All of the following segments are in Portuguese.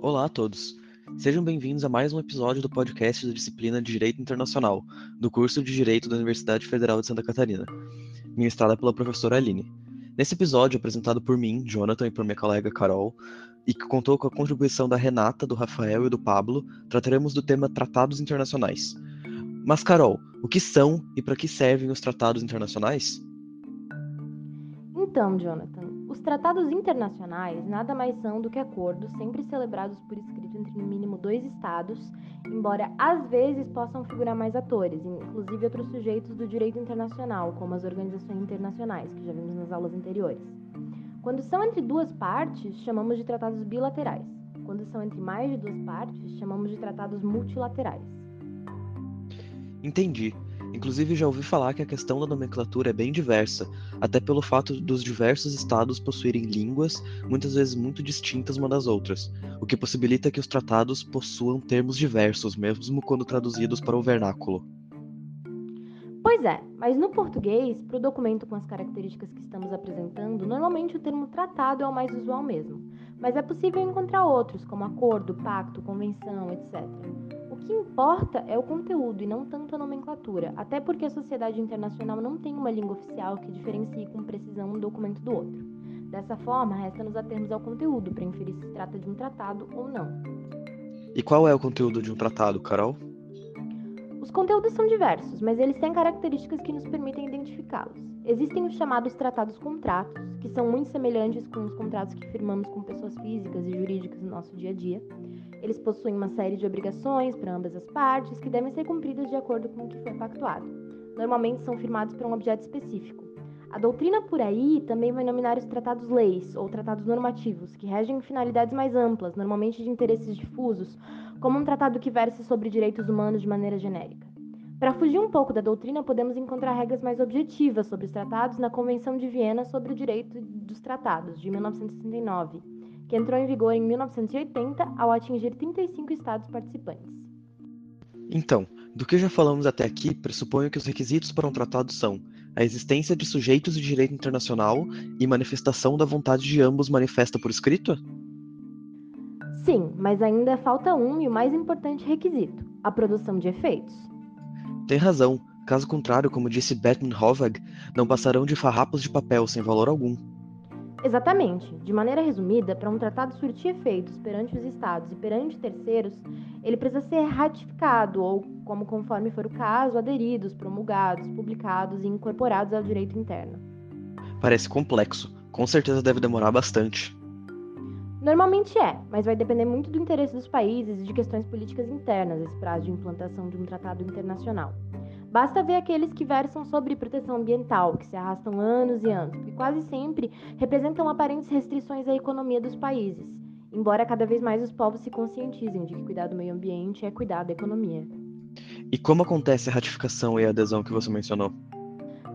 Olá a todos. Sejam bem-vindos a mais um episódio do podcast da disciplina de Direito Internacional, do curso de Direito da Universidade Federal de Santa Catarina, ministrada pela professora Aline. Nesse episódio, apresentado por mim, Jonathan, e por minha colega Carol, e que contou com a contribuição da Renata, do Rafael e do Pablo, trataremos do tema Tratados Internacionais. Mas, Carol, o que são e para que servem os tratados internacionais? Então, Jonathan, os tratados internacionais nada mais são do que acordos sempre celebrados por escrito entre no mínimo dois estados, embora às vezes possam figurar mais atores, inclusive outros sujeitos do direito internacional, como as organizações internacionais, que já vimos nas aulas anteriores. Quando são entre duas partes, chamamos de tratados bilaterais. Quando são entre mais de duas partes, chamamos de tratados multilaterais. Entendi. Inclusive, já ouvi falar que a questão da nomenclatura é bem diversa, até pelo fato dos diversos estados possuírem línguas, muitas vezes muito distintas uma das outras, o que possibilita que os tratados possuam termos diversos, mesmo quando traduzidos para o vernáculo. Pois é, mas no português, para o documento com as características que estamos apresentando, normalmente o termo tratado é o mais usual mesmo, mas é possível encontrar outros, como acordo, pacto, convenção, etc. O que importa é o conteúdo e não tanto a nomenclatura, até porque a sociedade internacional não tem uma língua oficial que diferencie com precisão um documento do outro. Dessa forma, resta-nos atermos ao conteúdo para inferir se trata de um tratado ou não. E qual é o conteúdo de um tratado, Carol? Os conteúdos são diversos, mas eles têm características que nos permitem identificá-los. Existem os chamados tratados contratos, que são muito semelhantes com os contratos que firmamos com pessoas físicas e jurídicas no nosso dia a dia. Eles possuem uma série de obrigações para ambas as partes que devem ser cumpridas de acordo com o que foi pactuado. Normalmente são firmados para um objeto específico. A doutrina por aí também vai nominar os tratados-leis ou tratados normativos, que regem finalidades mais amplas, normalmente de interesses difusos, como um tratado que verse sobre direitos humanos de maneira genérica. Para fugir um pouco da doutrina, podemos encontrar regras mais objetivas sobre os tratados na Convenção de Viena sobre o Direito dos Tratados, de 1969, que entrou em vigor em 1980 ao atingir 35 estados participantes. Então, do que já falamos até aqui, pressuponho que os requisitos para um tratado são a existência de sujeitos de direito internacional e manifestação da vontade de ambos manifesta por escrito? Sim, mas ainda falta um e o mais importante requisito: a produção de efeitos. Tem razão. Caso contrário, como disse Batman Hovag, não passarão de farrapos de papel sem valor algum. Exatamente. De maneira resumida, para um tratado surtir efeitos perante os estados e perante terceiros, ele precisa ser ratificado ou, como conforme for o caso, aderidos, promulgados, publicados e incorporados ao direito interno. Parece complexo. Com certeza deve demorar bastante. Normalmente é, mas vai depender muito do interesse dos países e de questões políticas internas esse prazo de implantação de um tratado internacional. Basta ver aqueles que versam sobre proteção ambiental, que se arrastam anos e anos, e quase sempre representam aparentes restrições à economia dos países, embora cada vez mais os povos se conscientizem de que cuidar do meio ambiente é cuidar da economia. E como acontece a ratificação e a adesão que você mencionou?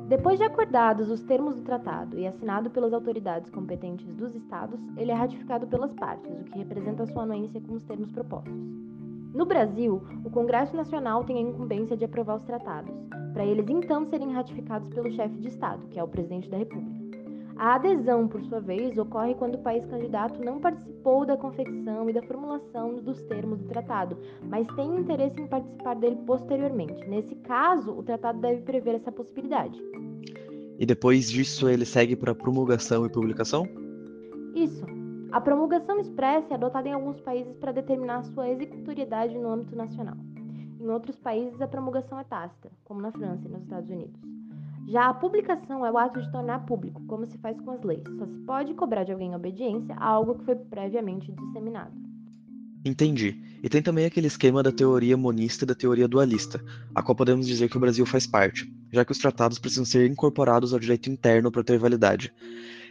Depois de acordados os termos do tratado e assinado pelas autoridades competentes dos Estados, ele é ratificado pelas partes, o que representa sua anuência com os termos propostos. No Brasil, o Congresso Nacional tem a incumbência de aprovar os tratados, para eles então serem ratificados pelo chefe de Estado, que é o presidente da República. A adesão, por sua vez, ocorre quando o país candidato não participou da confecção e da formulação dos termos do tratado, mas tem interesse em participar dele posteriormente. Nesse caso, o tratado deve prever essa possibilidade. E depois disso, ele segue para promulgação e publicação? Isso. A promulgação expressa é adotada em alguns países para determinar sua executoriedade no âmbito nacional. Em outros países, a promulgação é tácita, como na França e nos Estados Unidos. Já a publicação é o ato de tornar público, como se faz com as leis. Só se pode cobrar de alguém obediência a algo que foi previamente disseminado. Entendi. E tem também aquele esquema da teoria monista e da teoria dualista, a qual podemos dizer que o Brasil faz parte, já que os tratados precisam ser incorporados ao direito interno para ter validade.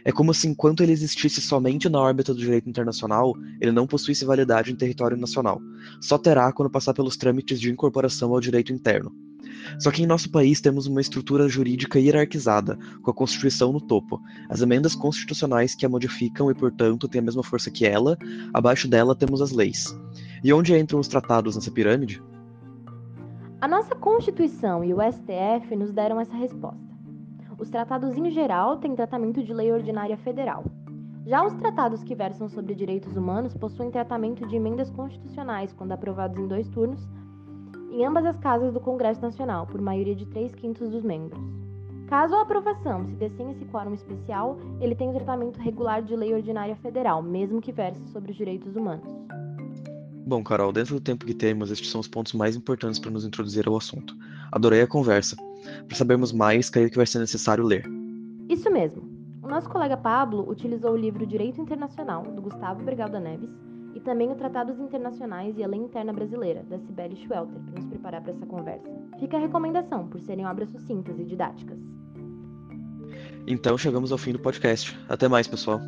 É como se, enquanto ele existisse somente na órbita do direito internacional, ele não possuísse validade em território nacional. Só terá quando passar pelos trâmites de incorporação ao direito interno. Só que em nosso país temos uma estrutura jurídica hierarquizada, com a Constituição no topo, as emendas constitucionais que a modificam e, portanto, têm a mesma força que ela, abaixo dela temos as leis. E onde entram os tratados nessa pirâmide? A nossa Constituição e o STF nos deram essa resposta. Os tratados em geral têm tratamento de lei ordinária federal. Já os tratados que versam sobre direitos humanos possuem tratamento de emendas constitucionais quando aprovados em dois turnos em ambas as casas do Congresso Nacional, por maioria de 3 quintos dos membros. Caso a aprovação se dê sem esse quórum especial, ele tem o tratamento regular de lei ordinária federal, mesmo que verse sobre os direitos humanos. Bom, Carol, dentro do tempo que temos, estes são os pontos mais importantes para nos introduzir ao assunto. Adorei a conversa. Para sabermos mais, creio que vai ser necessário ler. Isso mesmo. O nosso colega Pablo utilizou o livro Direito Internacional, do Gustavo Bergalda Neves, e também o Tratados Internacionais e a Lei Interna Brasileira, da Cibele Schwelter, para nos preparar para essa conversa. Fica a recomendação, por serem obras sucintas e didáticas. Então chegamos ao fim do podcast. Até mais, pessoal.